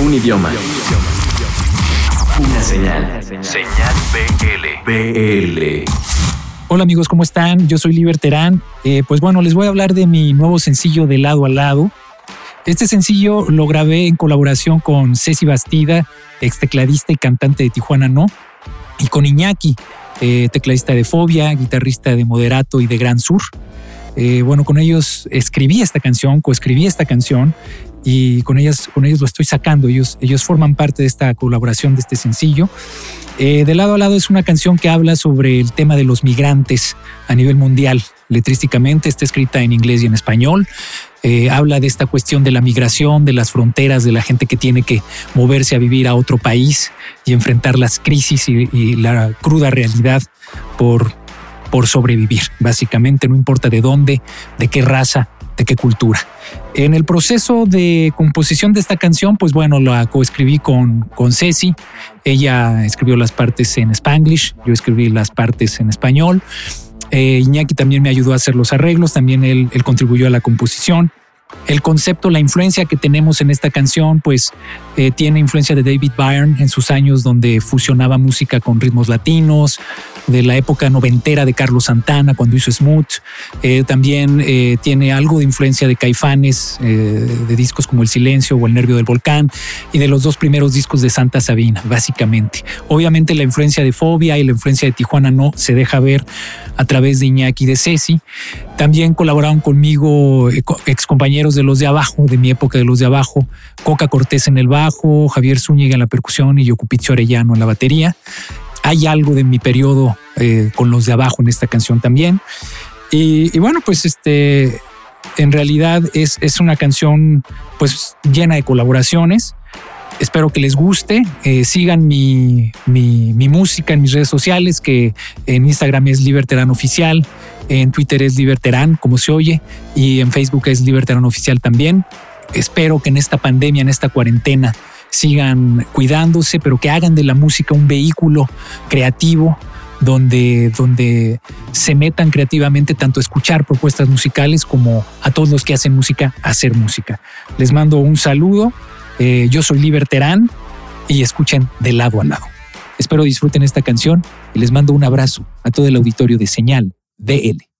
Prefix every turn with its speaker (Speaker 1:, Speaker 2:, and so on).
Speaker 1: Un idioma. Una señal. Señal BL. BL.
Speaker 2: Hola amigos, ¿cómo están? Yo soy Liber Terán. Eh, pues bueno, les voy a hablar de mi nuevo sencillo de lado a lado. Este sencillo lo grabé en colaboración con Ceci Bastida, ex tecladista y cantante de Tijuana No, y con Iñaki, eh, tecladista de Fobia, guitarrista de Moderato y de Gran Sur. Eh, bueno, con ellos escribí esta canción, coescribí esta canción y con ellas, con ellos lo estoy sacando. Ellos, ellos forman parte de esta colaboración de este sencillo. Eh, de lado a lado es una canción que habla sobre el tema de los migrantes a nivel mundial. Letrísticamente está escrita en inglés y en español. Eh, habla de esta cuestión de la migración, de las fronteras, de la gente que tiene que moverse a vivir a otro país y enfrentar las crisis y, y la cruda realidad por, por sobrevivir. Básicamente, no importa de dónde, de qué raza, de qué cultura. En el proceso de composición de esta canción, pues bueno, la coescribí con, con Ceci. Ella escribió las partes en spanglish, yo escribí las partes en español. Eh, Iñaki también me ayudó a hacer los arreglos, también él, él contribuyó a la composición. El concepto, la influencia que tenemos en esta canción, pues eh, tiene influencia de David Byrne en sus años donde fusionaba música con ritmos latinos, de la época noventera de Carlos Santana cuando hizo Smooth. Eh, también eh, tiene algo de influencia de Caifanes, de discos como El Silencio o El Nervio del Volcán y de los dos primeros discos de Santa Sabina, básicamente. Obviamente la influencia de Fobia y la influencia de Tijuana no se deja ver a través de Iñaki y de Ceci. También colaboraron conmigo ex compañeros de los de abajo, de mi época de los de abajo, Coca Cortés en el bajo, Javier Zúñiga en la percusión y Yocupicio Arellano en la batería hay algo de mi periodo eh, con los de abajo en esta canción también. Y, bueno, pues este, en realidad es, es, una canción pues llena de colaboraciones. Espero que les guste. Eh, sigan mi, mi, mi, música en mis redes sociales, que en Instagram es Liberterán Oficial, en Twitter es Liberterán, como se oye, y en Facebook es Liberterán Oficial también. Espero que en esta pandemia, en esta cuarentena, sigan cuidándose, pero que hagan de la música un vehículo creativo donde, donde se metan creativamente tanto a escuchar propuestas musicales como a todos los que hacen música, hacer música. Les mando un saludo. Eh, yo soy Liberterán y escuchen de lado a lado. Espero disfruten esta canción y les mando un abrazo a todo el auditorio de Señal ده قلق